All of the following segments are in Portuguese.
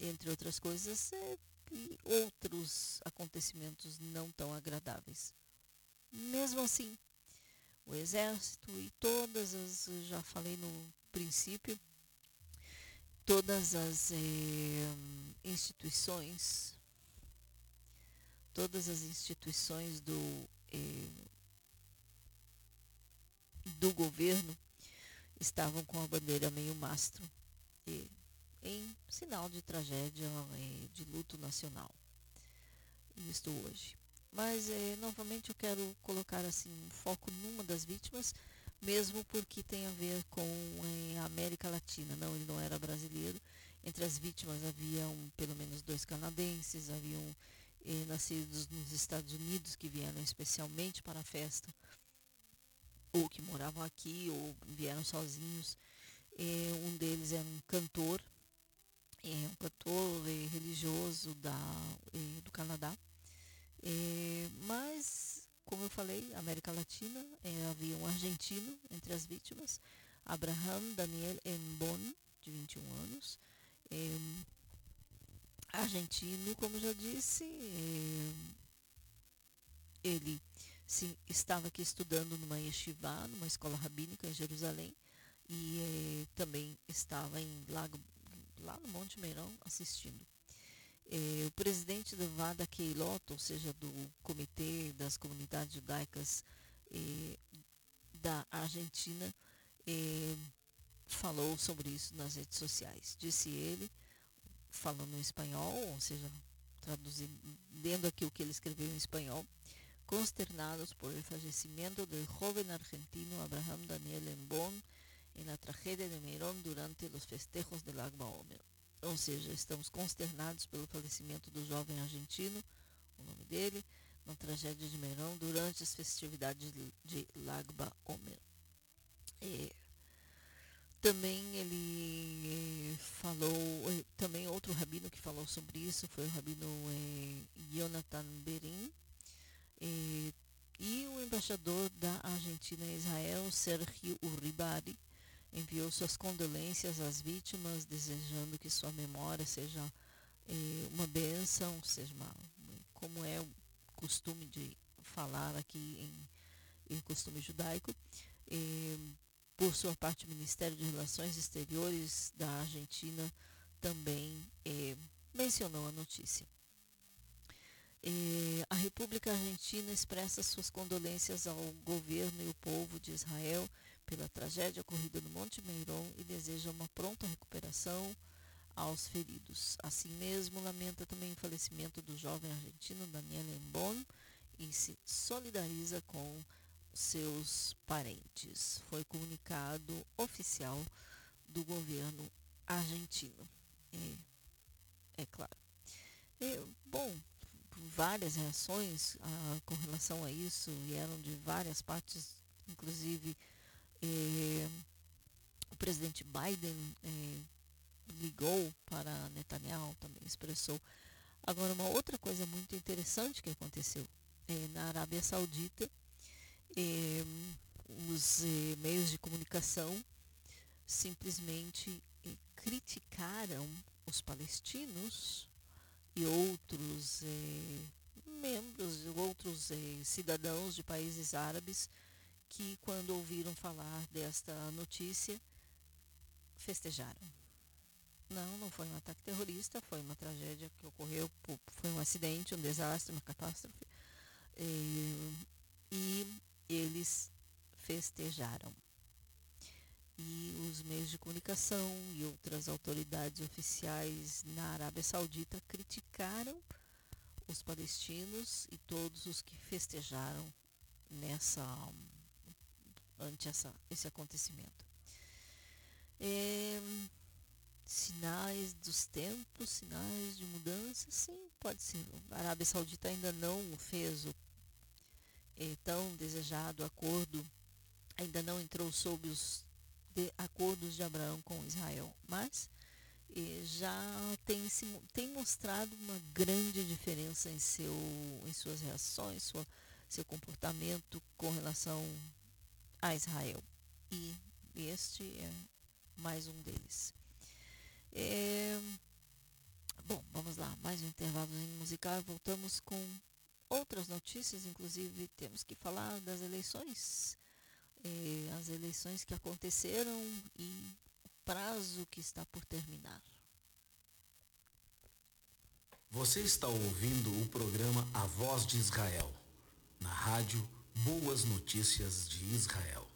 entre outras coisas, eh, e outros acontecimentos não tão agradáveis. Mesmo assim, o exército e todas as, já falei no princípio, todas as eh, instituições, todas as instituições do, eh, do governo estavam com a bandeira meio mastro, e, em sinal de tragédia, eh, de luto nacional. Isto hoje. Mas, eh, novamente, eu quero colocar assim um foco numa das vítimas, mesmo porque tem a ver com eh, a América Latina. Não, ele não era brasileiro. Entre as vítimas haviam pelo menos dois canadenses, haviam eh, nascidos nos Estados Unidos que vieram especialmente para a festa, ou que moravam aqui, ou vieram sozinhos. Um deles era um cantor, eh, um cantor eh, religioso da, eh, do Canadá é, mas, como eu falei, América Latina, é, havia um argentino entre as vítimas, Abraham Daniel Embon, de 21 anos. É, argentino, como já disse, é, ele sim, estava aqui estudando numa yeshiva, numa escola rabínica em Jerusalém, e é, também estava em Lago, lá no Monte Meirão assistindo eh, o presidente do Vada Keilot, ou seja, do Comitê das Comunidades Judaicas eh, da Argentina, eh, falou sobre isso nas redes sociais. Disse ele, falando em espanhol, ou seja, traduzindo, lendo aqui o que ele escreveu em espanhol, consternados por el fallecimiento del joven argentino Abraham Daniel Embón en la tragedia de Meirón durante los festejos del Agba Omer ou seja, estamos consternados pelo falecimento do jovem argentino, o nome dele, na tragédia de Meirão durante as festividades de Lagba Omer. É, também ele é, falou, é, também outro rabino que falou sobre isso foi o rabino é, Jonathan Berin e o embaixador da Argentina em Israel, Sergio Urribari, enviou suas condolências às vítimas, desejando que sua memória seja eh, uma bênção, seja uma, como é o costume de falar aqui em, em costume judaico. Por sua parte, o Ministério de Relações Exteriores da Argentina também eh, mencionou a notícia. a República Argentina expressa suas condolências ao governo e ao povo de Israel pela tragédia ocorrida no Monte Meiron e deseja uma pronta recuperação aos feridos. Assim mesmo, lamenta também o falecimento do jovem argentino Daniel Embon e se solidariza com seus parentes. Foi comunicado oficial do governo argentino. É, é claro. Bom, várias reações ah, com relação a isso vieram de várias partes, inclusive eh, o presidente Biden eh, ligou para Netanyahu, também expressou. Agora, uma outra coisa muito interessante que aconteceu eh, na Arábia Saudita, os meios de comunicação simplesmente criticaram os palestinos e outros membros, outros cidadãos de países árabes que, quando ouviram falar desta notícia, festejaram. Não, não foi um ataque terrorista, foi uma tragédia que ocorreu, foi um acidente, um desastre, uma catástrofe. E, e eles festejaram. E os meios de comunicação e outras autoridades oficiais na Arábia Saudita criticaram os palestinos e todos os que festejaram nessa ante essa, esse acontecimento. É, sinais dos tempos, sinais de mudança, sim, pode ser. A Arábia Saudita ainda não fez o é, tão desejado acordo, ainda não entrou sob os de, acordos de Abraão com Israel, mas é, já tem, se, tem mostrado uma grande diferença em, seu, em suas reações, sua, seu comportamento com relação a Israel. E este é mais um deles. É, mais um intervalo musical. Voltamos com outras notícias, inclusive temos que falar das eleições. Eh, as eleições que aconteceram e o prazo que está por terminar. Você está ouvindo o programa A Voz de Israel, na rádio Boas Notícias de Israel.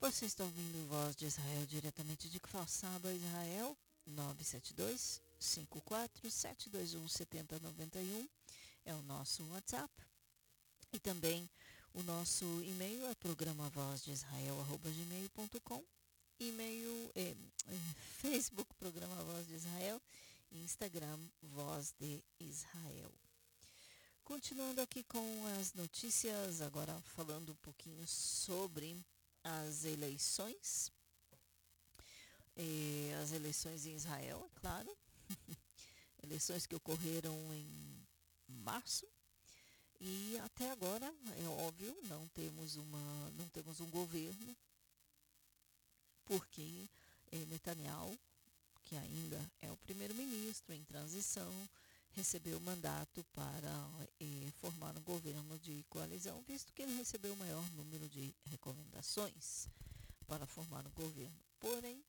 Você está ouvindo Voz de Israel diretamente de Kfar Israel, 972 54 721 7091 é o nosso WhatsApp. E também o nosso e-mail é programa voz de Israel@gmail.com, e-mail é, é, Facebook Programa Voz de Israel, Instagram Voz de Israel. Continuando aqui com as notícias, agora falando um pouquinho sobre as eleições. Eh, as eleições em Israel, é claro. eleições que ocorreram em março. E até agora, é óbvio, não temos, uma, não temos um governo, porque eh, Netanyahu, que ainda é o primeiro-ministro em transição, recebeu o mandato para eh, formar um governo de coalizão, visto que ele recebeu o maior número de recomendações para formar um governo. Porém,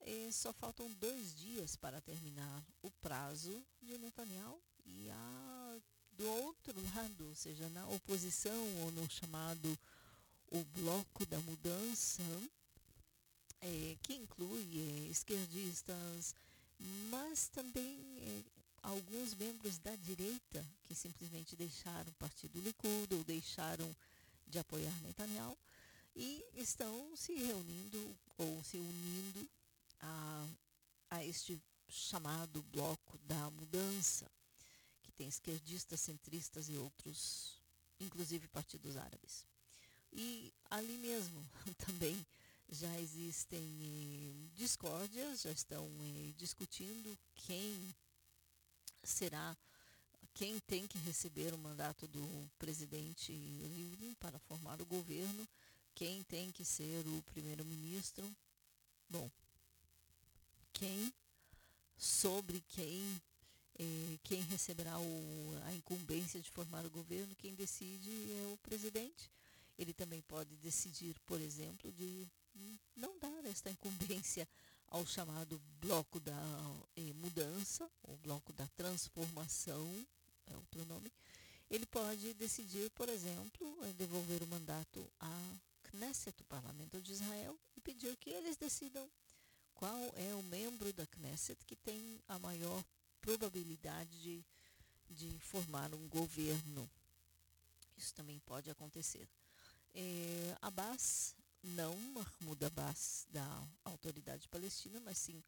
eh, só faltam dois dias para terminar o prazo de Netanyahu e a, do outro lado, ou seja, na oposição ou no chamado o bloco da mudança, eh, que inclui eh, esquerdistas, mas também eh, alguns membros da direita que simplesmente deixaram o partido Likud ou deixaram de apoiar Netanyahu e estão se reunindo ou se unindo a, a este chamado bloco da mudança, que tem esquerdistas, centristas e outros, inclusive partidos árabes. E ali mesmo também já existem eh, discórdias, já estão eh, discutindo quem será quem tem que receber o mandato do presidente Livni para formar o governo, quem tem que ser o primeiro-ministro. Bom, quem, sobre quem, eh, quem receberá o, a incumbência de formar o governo, quem decide é o presidente. Ele também pode decidir, por exemplo, de não dar esta incumbência ao chamado bloco da eh, mudança, ou bloco da transformação, é outro nome, ele pode decidir, por exemplo, devolver o mandato à Knesset, o Parlamento de Israel, e pedir que eles decidam qual é o membro da Knesset que tem a maior probabilidade de, de formar um governo. Isso também pode acontecer. É, Abbas não Mahmoud Abbas da autoridade palestina, mas sim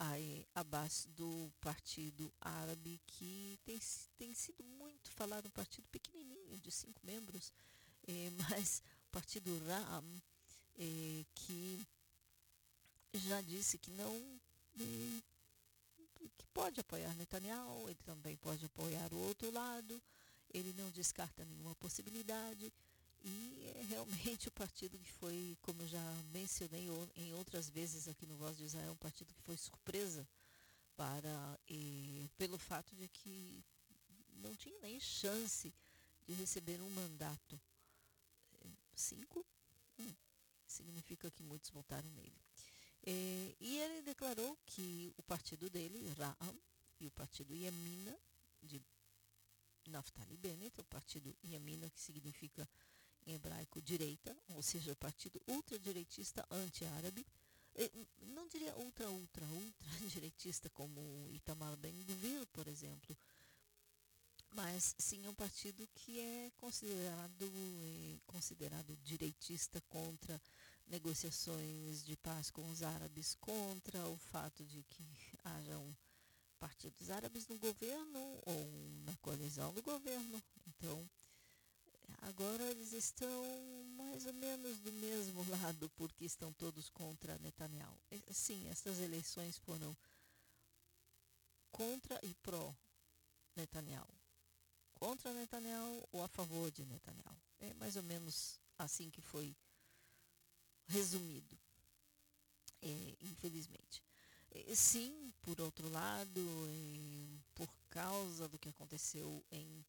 a Abbas do Partido Árabe, que tem, tem sido muito falado, um partido pequenininho, de cinco membros, eh, mas o Partido Ram, eh, que já disse que não eh, que pode apoiar Netanyahu, ele também pode apoiar o outro lado, ele não descarta nenhuma possibilidade. E é realmente o partido que foi, como já mencionei em outras vezes aqui no Voz de Israel, um partido que foi surpresa para e, pelo fato de que não tinha nem chance de receber um mandato. Cinco? Hum, significa que muitos votaram nele. É, e ele declarou que o partido dele, Ra'am, e o partido Yamina, de Naftali Bennett, o partido Yamina, que significa em hebraico direita, ou seja, partido ultradireitista anti-árabe, não diria ultra, ultra, ultra direitista como Itamar Ben-Gvir, por exemplo, mas sim um partido que é considerado, é considerado direitista contra negociações de paz com os árabes, contra o fato de que hajam partidos árabes no governo ou na coalizão do governo. Então, Agora eles estão mais ou menos do mesmo lado, porque estão todos contra Netanyahu. Sim, essas eleições foram contra e pró Netanyahu. Contra Netanyahu ou a favor de Netanyahu. É mais ou menos assim que foi resumido, é, infelizmente. É, sim, por outro lado, é, por causa do que aconteceu em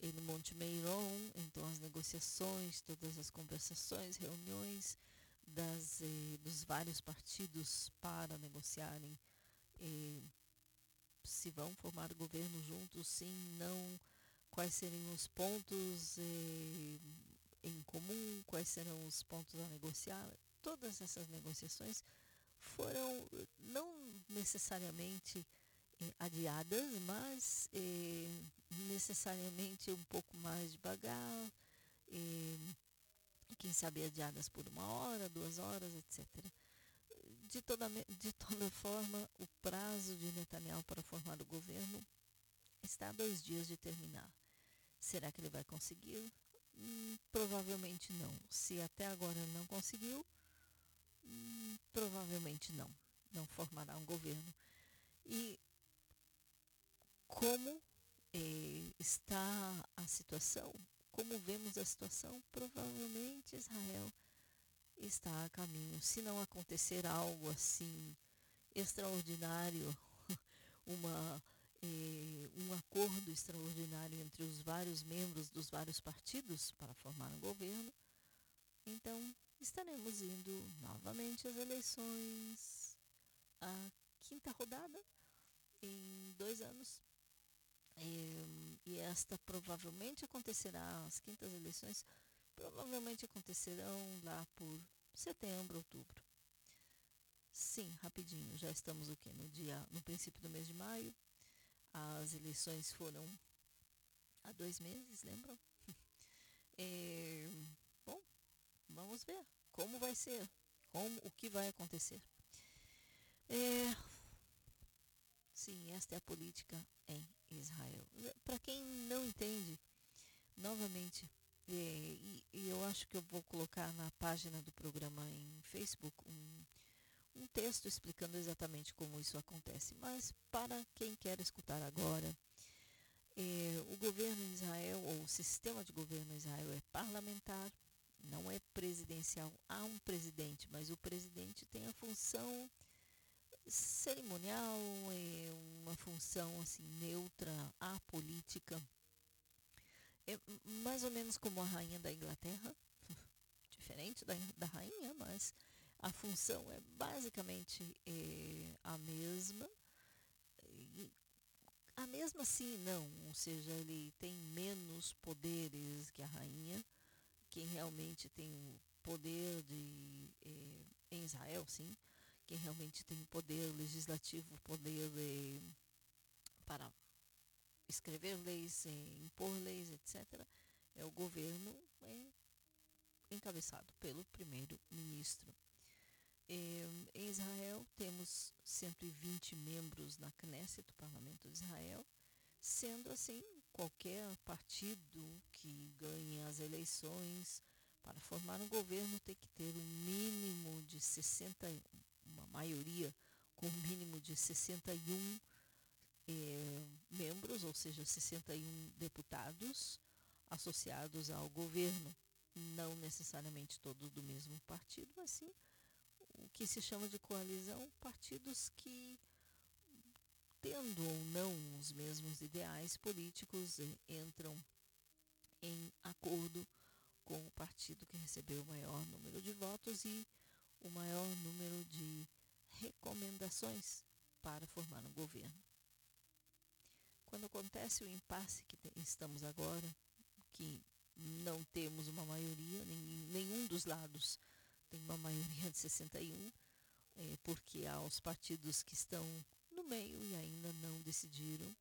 e no Monte Meiron, então as negociações, todas as conversações, reuniões das, eh, dos vários partidos para negociarem eh, se vão formar governo juntos, sim, não, quais seriam os pontos eh, em comum, quais serão os pontos a negociar. todas essas negociações foram não necessariamente eh, adiadas, mas eh, necessariamente um pouco mais devagar, eh, quem sabe adiadas por uma hora, duas horas, etc. De toda, de toda forma, o prazo de Netanyahu para formar o governo está a dois dias de terminar. Será que ele vai conseguir? Hum, provavelmente não. Se até agora não conseguiu, hum, provavelmente não. Não formará um governo. E como eh, está a situação, como vemos a situação, provavelmente Israel está a caminho. Se não acontecer algo assim extraordinário, uma eh, um acordo extraordinário entre os vários membros dos vários partidos para formar um governo, então estaremos indo novamente às eleições, a quinta rodada em dois anos. Esta provavelmente acontecerá, as quintas eleições provavelmente acontecerão lá por setembro, outubro. Sim, rapidinho, já estamos o quê? No dia, no princípio do mês de maio. As eleições foram há dois meses, lembram? é, bom, vamos ver como vai ser, como o que vai acontecer. É, sim, esta é a política em Israel. Para quem não entende, novamente, é, e, e, eu acho que eu vou colocar na página do programa em Facebook um, um texto explicando exatamente como isso acontece. Mas para quem quer escutar agora, é, o governo em Israel, ou o sistema de governo em Israel é parlamentar, não é presidencial. Há um presidente, mas o presidente tem a função cerimonial, é uma função assim neutra, apolítica. É mais ou menos como a rainha da Inglaterra, diferente da, da rainha, mas a função é basicamente é, a mesma. A mesma sim, não, ou seja, ele tem menos poderes que a rainha. Quem realmente tem o poder de é, em Israel, sim, quem realmente tem poder legislativo, poder para escrever leis, é, impor leis, etc., é o governo é, encabeçado pelo primeiro-ministro. Em Israel temos 120 membros na Knesset, o Parlamento de Israel, sendo assim, qualquer partido que ganhe as eleições para formar um governo tem que ter um mínimo de 60, uma maioria com um mínimo de 61 eh, membros, ou seja, 61 deputados associados ao governo, não necessariamente todos do mesmo partido, mas sim o que se chama de coalizão, partidos que, tendo ou não os mesmos ideais políticos, entram em acordo com o partido que recebeu o maior número de votos e o maior número de recomendações para formar um governo. Quando acontece o impasse que estamos agora, que não temos uma maioria, nenhum dos lados tem uma maioria de 61, é, porque há os partidos que estão no meio e ainda não decidiram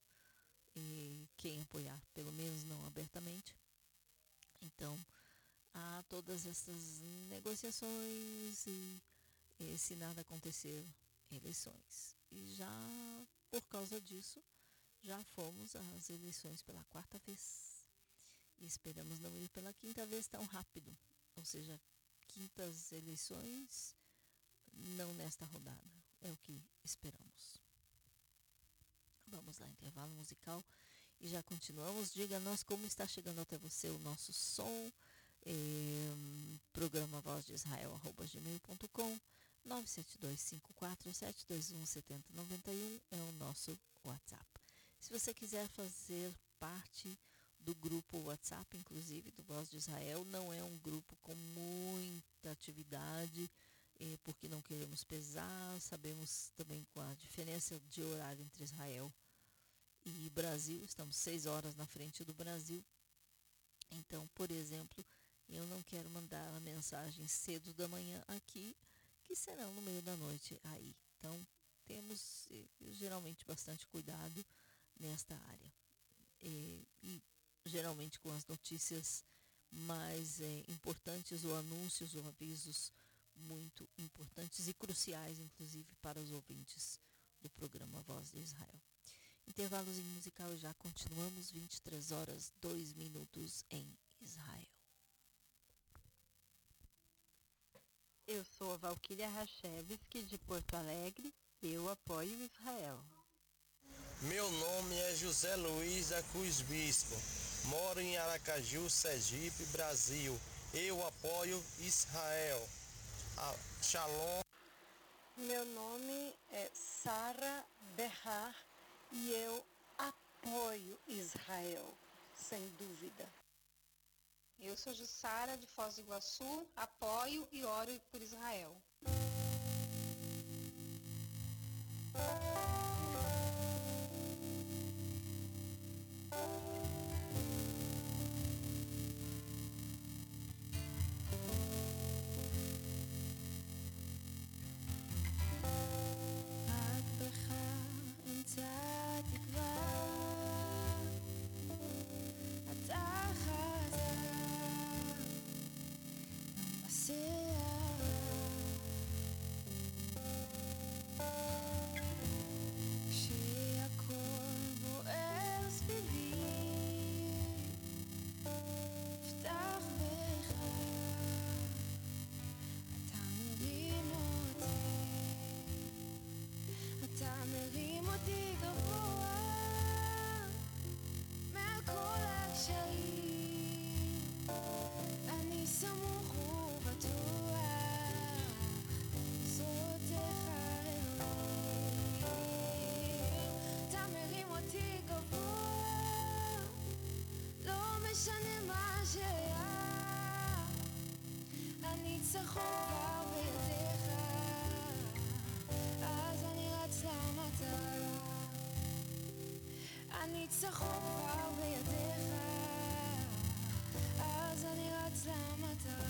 é, quem apoiar, pelo menos não abertamente. Então, há todas essas negociações e, se nada acontecer, eleições. E já por causa disso, já fomos às eleições pela quarta vez. E esperamos não ir pela quinta vez tão rápido. Ou seja, quintas eleições, não nesta rodada. É o que esperamos. Vamos lá, intervalo musical e já continuamos. Diga-nos como está chegando até você o nosso som. Programa voz de Israel, arroba gmail.com 97254721791 é o nosso WhatsApp. Se você quiser fazer parte do grupo WhatsApp, inclusive, do Voz de Israel. Não é um grupo com muita atividade, eh, porque não queremos pesar. Sabemos também com a diferença de horário entre Israel e Brasil. Estamos seis horas na frente do Brasil. Então, por exemplo, eu não quero mandar mensagens cedo da manhã aqui, que serão no meio da noite aí. Então, temos eh, geralmente bastante cuidado nesta área. Eh, e geralmente com as notícias mais eh, importantes ou anúncios ou avisos muito importantes e cruciais, inclusive para os ouvintes do programa Voz de Israel. Intervalozinho musical e já continuamos, 23 horas, 2 minutos em Israel. Eu sou a Valquíria Rachevski de Porto Alegre. Eu apoio Israel. Meu nome é José Luiz da Cruz Bispo. Moro em Aracaju, Sergipe, Brasil. Eu apoio Israel. Shalom. Meu nome é Sara Berrar e eu apoio Israel, sem dúvida. Eu sou Jussara, de Foz do Iguaçu, apoio e oro por Israel. הניצחון כבר בידיך, אז אני רץ למטרה. הניצחון כבר בידיך, אז אני רץ למטרה.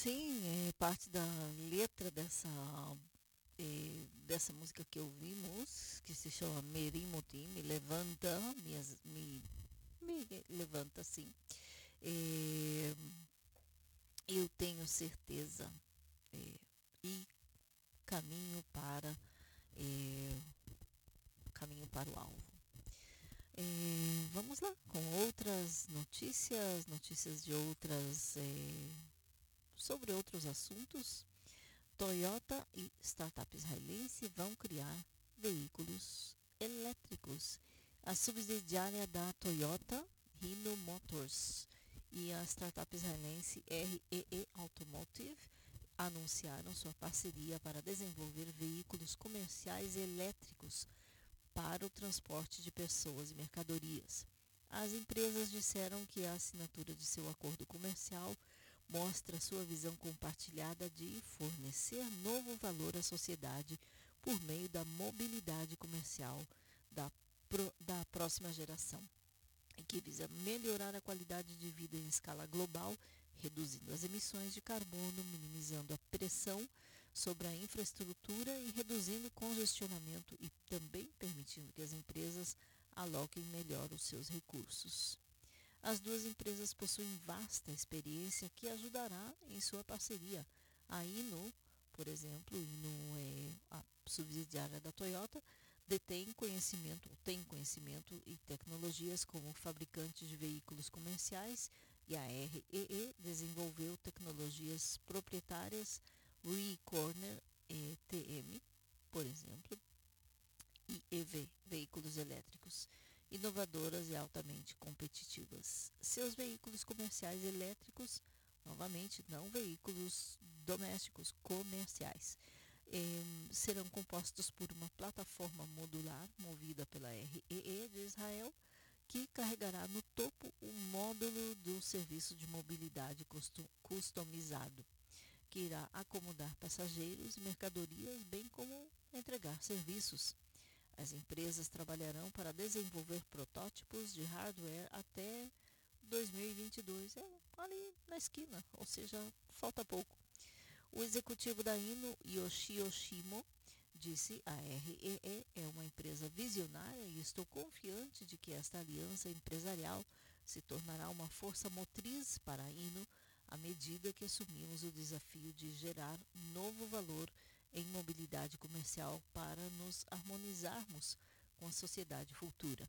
Sim, é parte da letra dessa, é, dessa música que ouvimos, que se chama Merimotim, Me Levanta, me, me levanta sim. É, eu tenho certeza é, e caminho para caminho para o alvo. Vamos lá com outras notícias, notícias de outras sobre outros assuntos. Toyota e startup israelense vão criar veículos elétricos. A subsidiária da Toyota, Hino Motors, e a startup israelense REE Automotive anunciaram sua parceria para desenvolver veículos comerciais elétricos para o transporte de pessoas e mercadorias. As empresas disseram que a assinatura de seu acordo comercial mostra sua visão compartilhada de fornecer novo valor à sociedade por meio da mobilidade comercial da, pro, da próxima geração, que visa melhorar a qualidade de vida em escala global, reduzindo as emissões de carbono, minimizando a pressão sobre a infraestrutura e reduzindo o congestionamento e também permitindo que as empresas aloquem melhor os seus recursos. As duas empresas possuem vasta experiência que ajudará em sua parceria. A Ino, por exemplo, Ino é a subsidiária da Toyota, detém conhecimento, tem conhecimento e tecnologias como fabricante de veículos comerciais e a REE desenvolveu tecnologias proprietárias WeCorner ETM, por exemplo, e EV, veículos elétricos, inovadoras e altamente competitivas. Seus veículos comerciais elétricos, novamente, não veículos domésticos comerciais, eh, serão compostos por uma plataforma modular movida pela REE de Israel, que carregará no topo o módulo do serviço de mobilidade customizado que irá acomodar passageiros e mercadorias, bem como entregar serviços. As empresas trabalharão para desenvolver protótipos de hardware até 2022, é ali na esquina, ou seja, falta pouco. O executivo da Ino, Yoshi Oshimo, disse a REE é uma empresa visionária e estou confiante de que esta aliança empresarial se tornará uma força motriz para a Ino à medida que assumimos o desafio de gerar novo valor em mobilidade comercial para nos harmonizarmos com a sociedade futura.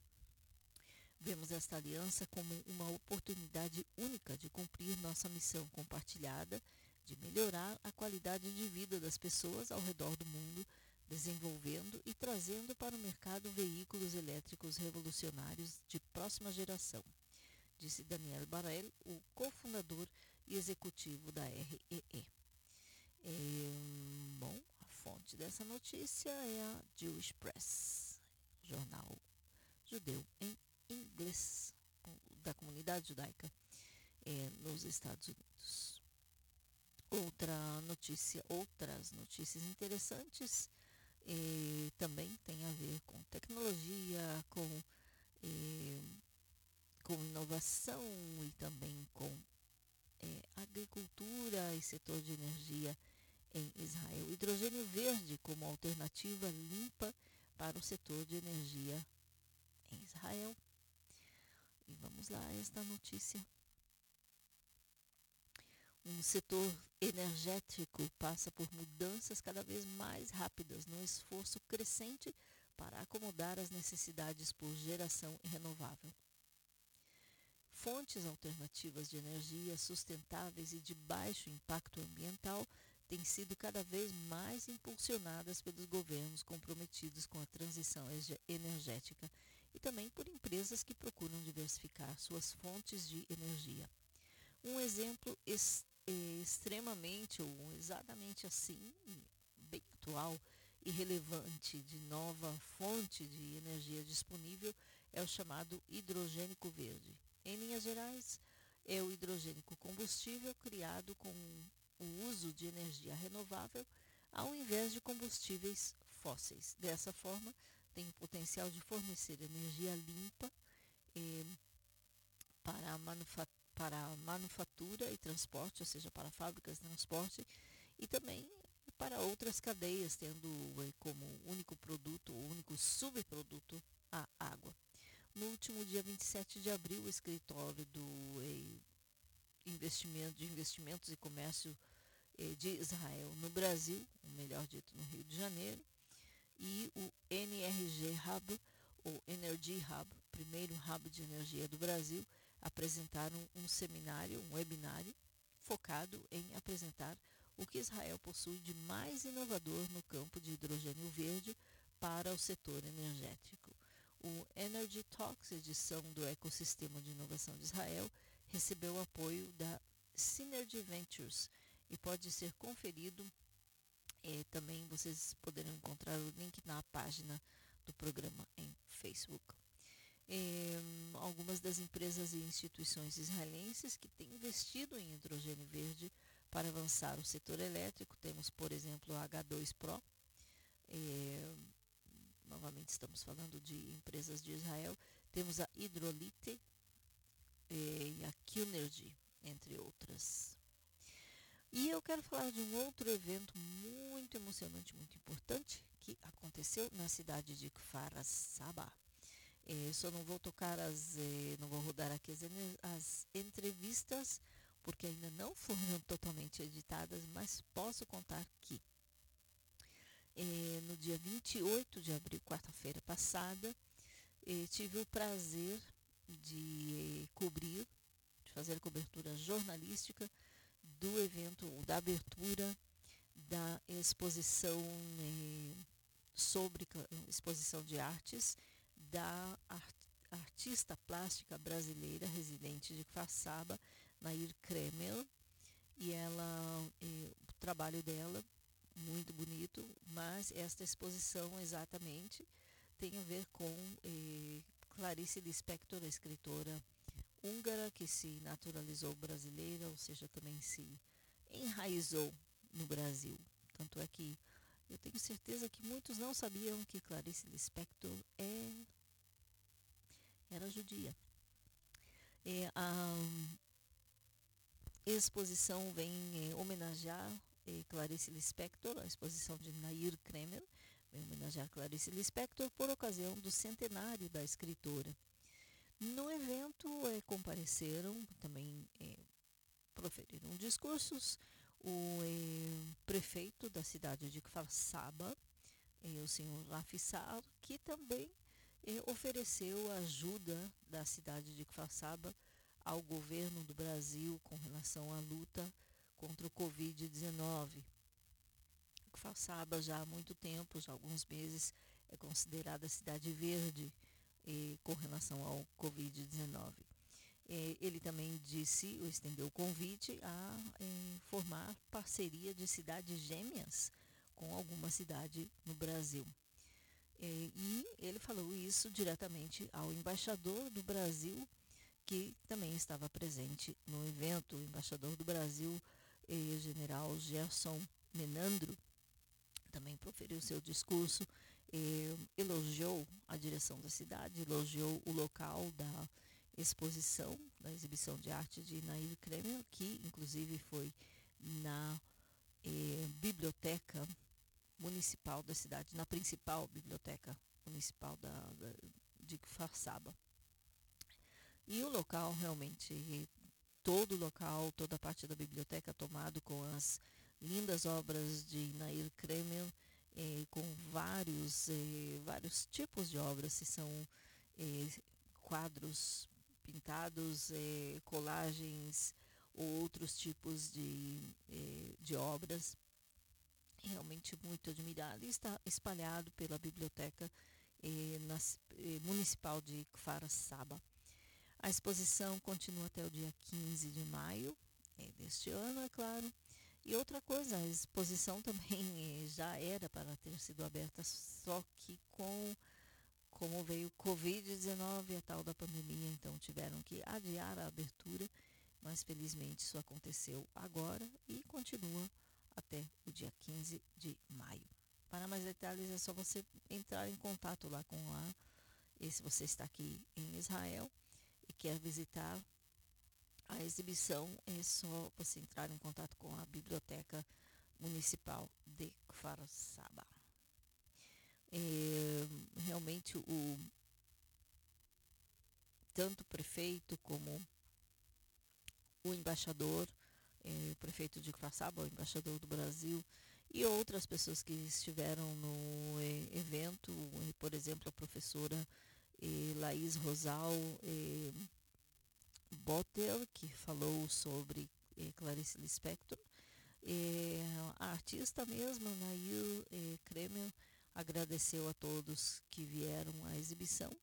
Vemos esta aliança como uma oportunidade única de cumprir nossa missão compartilhada de melhorar a qualidade de vida das pessoas ao redor do mundo, desenvolvendo e trazendo para o mercado veículos elétricos revolucionários de próxima geração, disse Daniel Barel, o cofundador e executivo da REE. É, bom, fonte dessa notícia é a Jewish Press, jornal judeu em inglês da comunidade judaica é, nos Estados Unidos. Outra notícia, outras notícias interessantes é, também tem a ver com tecnologia, com, é, com inovação e também com agricultura e setor de energia em Israel. Hidrogênio verde como alternativa limpa para o setor de energia em Israel. E vamos lá, esta notícia. Um setor energético passa por mudanças cada vez mais rápidas no esforço crescente para acomodar as necessidades por geração renovável. Fontes alternativas de energia sustentáveis e de baixo impacto ambiental têm sido cada vez mais impulsionadas pelos governos comprometidos com a transição energética e também por empresas que procuram diversificar suas fontes de energia. Um exemplo ex extremamente ou exatamente assim, bem atual e relevante de nova fonte de energia disponível é o chamado hidrogênico verde. Em linhas gerais, é o hidrogênio combustível criado com o uso de energia renovável ao invés de combustíveis fósseis. Dessa forma, tem o potencial de fornecer energia limpa eh, para, para manufatura e transporte, ou seja, para fábricas de transporte, e também para outras cadeias, tendo eh, como único produto, único subproduto, a água. No último dia 27 de abril, o escritório do eh, investimento, de investimentos e comércio de Israel no Brasil, ou melhor dito, no Rio de Janeiro, e o NRG Hub, ou Energy Hub, primeiro hub de energia do Brasil, apresentaram um seminário, um webinário, focado em apresentar o que Israel possui de mais inovador no campo de hidrogênio verde para o setor energético. O Energy Talks, edição do Ecossistema de Inovação de Israel, recebeu o apoio da Synergy Ventures e pode ser conferido. É, também vocês poderão encontrar o link na página do programa em Facebook. É, algumas das empresas e instituições israelenses que têm investido em hidrogênio verde para avançar o setor elétrico, temos, por exemplo, a H2 Pro. É, novamente estamos falando de empresas de Israel. Temos a Hidrolite é, e a Qnergy, entre outras. E eu quero falar de um outro evento muito emocionante, muito importante, que aconteceu na cidade de Kfar Saba. É, só não vou tocar as, é, não vou rodar aqui as, as entrevistas, porque ainda não foram totalmente editadas, mas posso contar que é, no dia 28 de abril, quarta-feira passada, é, tive o prazer de é, cobrir, de fazer cobertura jornalística do evento, da abertura da exposição sobre exposição de artes da artista plástica brasileira residente de Façaba, Nair Kremel, e ela, eh, o trabalho dela, muito bonito, mas esta exposição exatamente tem a ver com eh, Clarice Lispector, a escritora húngara que se naturalizou brasileira, ou seja, também se enraizou no Brasil. Tanto é que eu tenho certeza que muitos não sabiam que Clarice Lispector é era judia. É, a exposição vem é, homenagear é, Clarice Lispector, a exposição de Nair Kremer, vem homenagear Clarice Lispector por ocasião do centenário da escritora. No evento é, compareceram, também é, proferiram discursos, o é, prefeito da cidade de Kfar Saba, o senhor Rafissar, que também ofereceu ajuda da cidade de Kfarsaba ao governo do Brasil com relação à luta contra o Covid-19. Kfarsaba já há muito tempo, já há alguns meses, é considerada cidade verde eh, com relação ao Covid-19. Eh, ele também disse, ou estendeu o convite a eh, formar parceria de cidades gêmeas com alguma cidade no Brasil. É, e ele falou isso diretamente ao embaixador do Brasil, que também estava presente no evento, o embaixador do Brasil, general Gerson Menandro, também proferiu seu discurso, eh, elogiou a direção da cidade, elogiou o local da exposição, da exibição de arte de Nair Kremer, que inclusive foi na eh, biblioteca municipal da cidade, na principal biblioteca municipal da, da, de Farsaba. E o local realmente, todo o local, toda a parte da biblioteca tomado com as lindas obras de Nair Kremel, eh, com vários, eh, vários tipos de obras, se são eh, quadros pintados, colagens ou outros tipos de, de obras realmente muito admirado e está espalhado pela biblioteca municipal de Kfarasaba. A exposição continua até o dia 15 de maio deste ano, é claro. E outra coisa, a exposição também já era para ter sido aberta, só que com como veio o Covid-19, a tal da pandemia, então tiveram que adiar a abertura, mas felizmente isso aconteceu agora e continua até o dia 15 de maio. Para mais detalhes é só você entrar em contato lá com a e se você está aqui em Israel e quer visitar a exibição é só você entrar em contato com a Biblioteca Municipal de Kfarsaba. É, realmente o tanto o prefeito como o embaixador, é, o prefeito de Kfarsaba, o embaixador do Brasil e outras pessoas que estiveram no é, evento, por exemplo, a professora é, Laís Rosal é, Botter, que falou sobre Clarice Lispector, a artista mesma, Nair Kremer, agradeceu a todos que vieram à exibição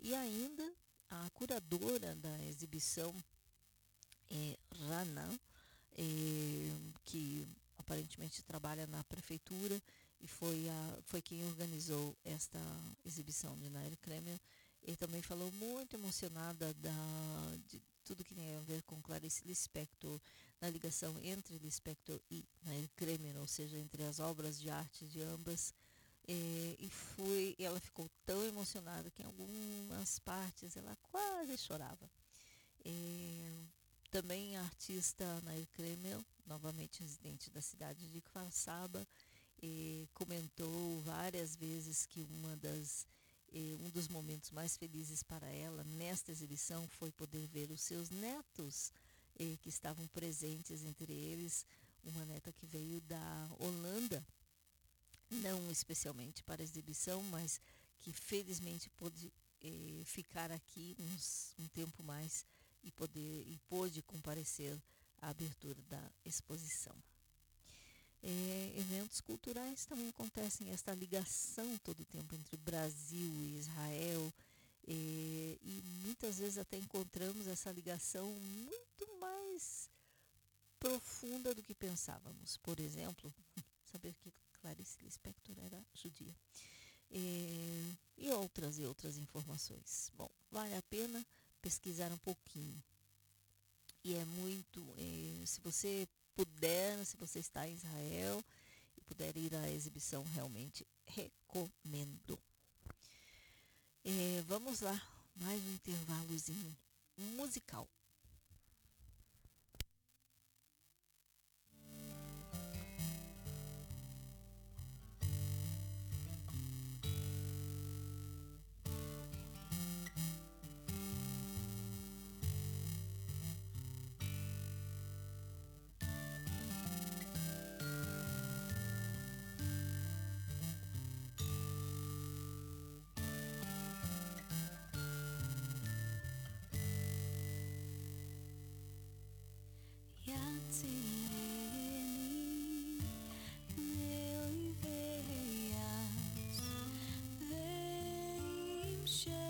e ainda a curadora da exibição, é, Rana, é, que aparentemente trabalha na prefeitura e foi, a, foi quem organizou esta exibição de Nair Kremer. Ele também falou muito emocionada da, de tudo que tem a ver com Clarice Lispector, na ligação entre Lispector e Nair Kremer, ou seja, entre as obras de arte de ambas. É, e foi, ela ficou tão emocionada que em algumas partes ela quase chorava. É, também a artista Nair Kremel, novamente residente da cidade de Kvarsaba, é, comentou várias vezes que uma das, um dos momentos mais felizes para ela nesta exibição foi poder ver os seus netos que estavam presentes, entre eles uma neta que veio da Holanda não especialmente para exibição, mas que felizmente pôde eh, ficar aqui uns, um tempo mais e poder e pôde comparecer à abertura da exposição. É, eventos culturais também acontecem esta ligação todo o tempo entre Brasil e Israel é, e muitas vezes até encontramos essa ligação muito mais profunda do que pensávamos. Por exemplo, saber que Clarice Lispector era judia. É, e outras e outras informações. Bom, vale a pena pesquisar um pouquinho. E é muito, é, se você puder, se você está em Israel e puder ir à exibição, realmente recomendo. É, vamos lá, mais um intervalozinho musical. Share.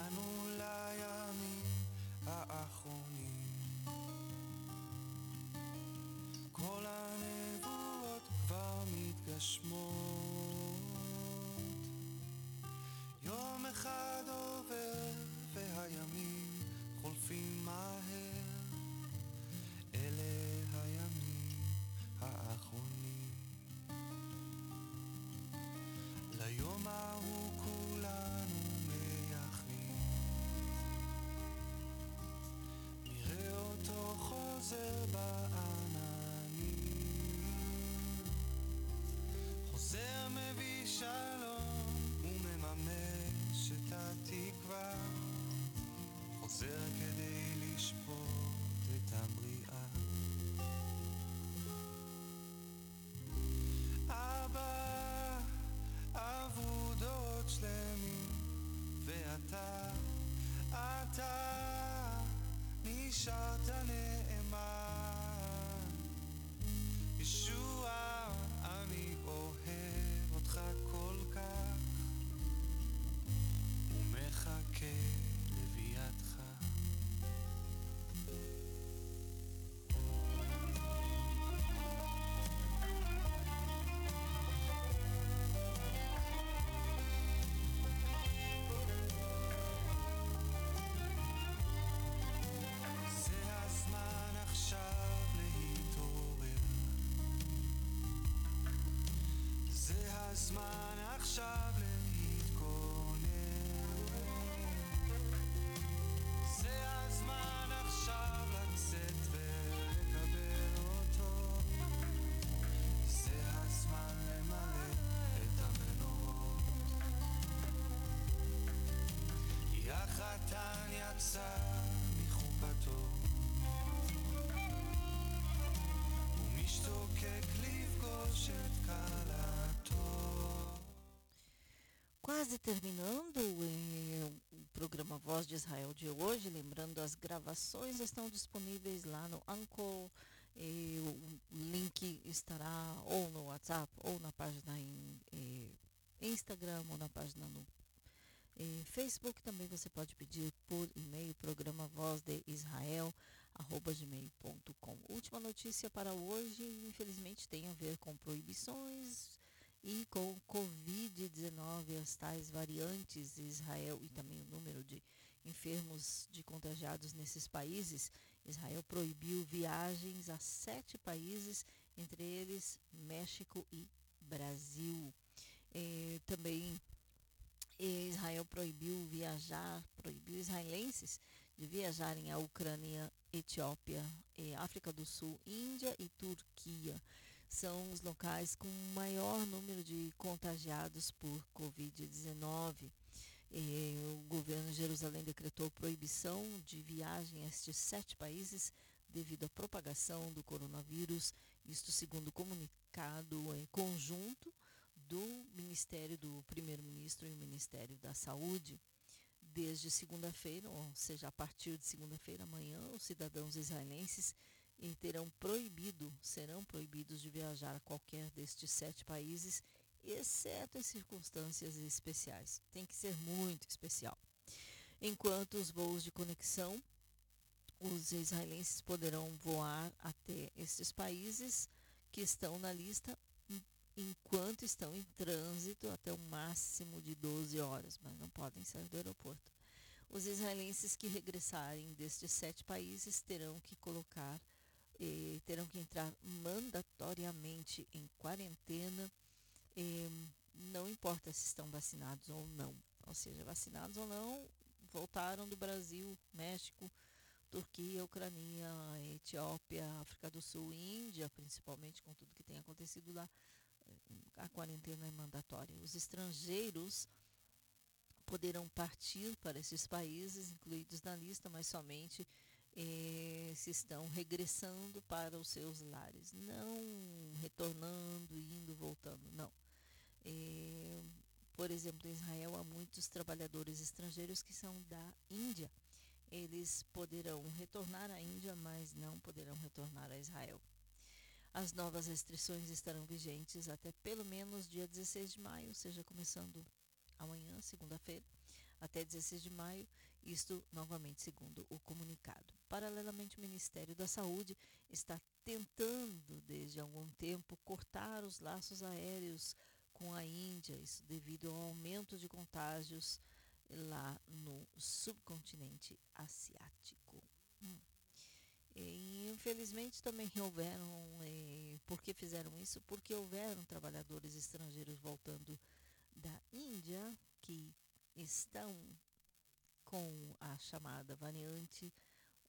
הגענו לימים האחרונים. כל הנבואות כבר מתגשמות. יום אחד עובר והימים חולפים מהר. אלה הימים האחרונים. ליום ההוא terminando o programa Voz de Israel de hoje, lembrando as gravações estão disponíveis lá no Anchor. o link estará ou no WhatsApp ou na página em eh, Instagram ou na página no eh, Facebook. Também você pode pedir por e-mail programa Voz de Israel gmail.com. Última notícia para hoje, infelizmente tem a ver com proibições e com Covid-19, as tais variantes Israel e também o número de enfermos de contagiados nesses países. Israel proibiu viagens a sete países, entre eles México e Brasil. Eh, também eh, Israel proibiu viajar, proibiu israelenses de viajarem à Ucrânia, Etiópia, eh, África do Sul, Índia e Turquia são os locais com maior número de contagiados por Covid-19. Eh, o governo de Jerusalém decretou proibição de viagem a estes sete países devido à propagação do coronavírus, isto segundo comunicado eh, conjunto do Ministério do Primeiro-Ministro e o Ministério da Saúde. Desde segunda-feira, ou seja, a partir de segunda-feira, amanhã, os cidadãos israelenses e terão proibido, serão proibidos de viajar a qualquer destes sete países, exceto em circunstâncias especiais. Tem que ser muito especial. Enquanto os voos de conexão, os israelenses poderão voar até estes países que estão na lista enquanto estão em trânsito até o máximo de 12 horas, mas não podem sair do aeroporto. Os israelenses que regressarem destes sete países terão que colocar terão que entrar mandatoriamente em quarentena, não importa se estão vacinados ou não. Ou seja, vacinados ou não, voltaram do Brasil, México, Turquia, Ucrânia, Etiópia, África do Sul, Índia, principalmente com tudo que tem acontecido lá, a quarentena é mandatória. Os estrangeiros poderão partir para esses países incluídos na lista, mas somente se estão regressando para os seus lares, não retornando, indo, voltando, não. Eh, por exemplo, em Israel há muitos trabalhadores estrangeiros que são da Índia. Eles poderão retornar à Índia, mas não poderão retornar a Israel. As novas restrições estarão vigentes até pelo menos dia 16 de maio, ou seja, começando amanhã, segunda-feira. Até 16 de maio, isto novamente segundo o comunicado. Paralelamente, o Ministério da Saúde está tentando, desde algum tempo, cortar os laços aéreos com a Índia, isso devido ao aumento de contágios lá no subcontinente asiático. Hum. E, infelizmente também houveram, eh, por que fizeram isso? Porque houveram trabalhadores estrangeiros voltando da Índia que estão com a chamada variante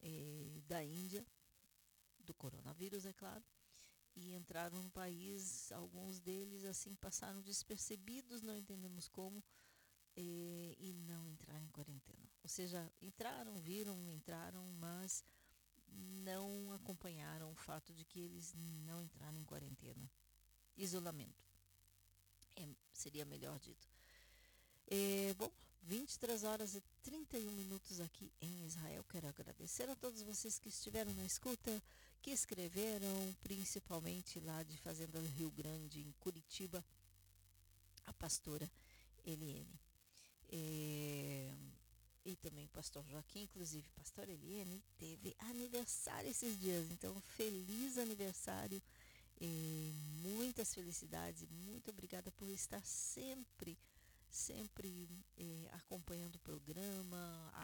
eh, da Índia, do coronavírus, é claro, e entraram no país, alguns deles assim passaram despercebidos, não entendemos como, eh, e não entraram em quarentena. Ou seja, entraram, viram, entraram, mas não acompanharam o fato de que eles não entraram em quarentena. Isolamento. É, seria melhor dito. É, bom, 23 horas e 31 minutos aqui em Israel. Quero agradecer a todos vocês que estiveram na escuta, que escreveram, principalmente lá de Fazenda do Rio Grande, em Curitiba, a pastora Eliene. É, e também o pastor Joaquim, inclusive pastor Eliane, teve aniversário esses dias. Então, feliz aniversário, eh, muitas felicidades, muito obrigada por estar sempre, sempre eh, acompanhando o programa,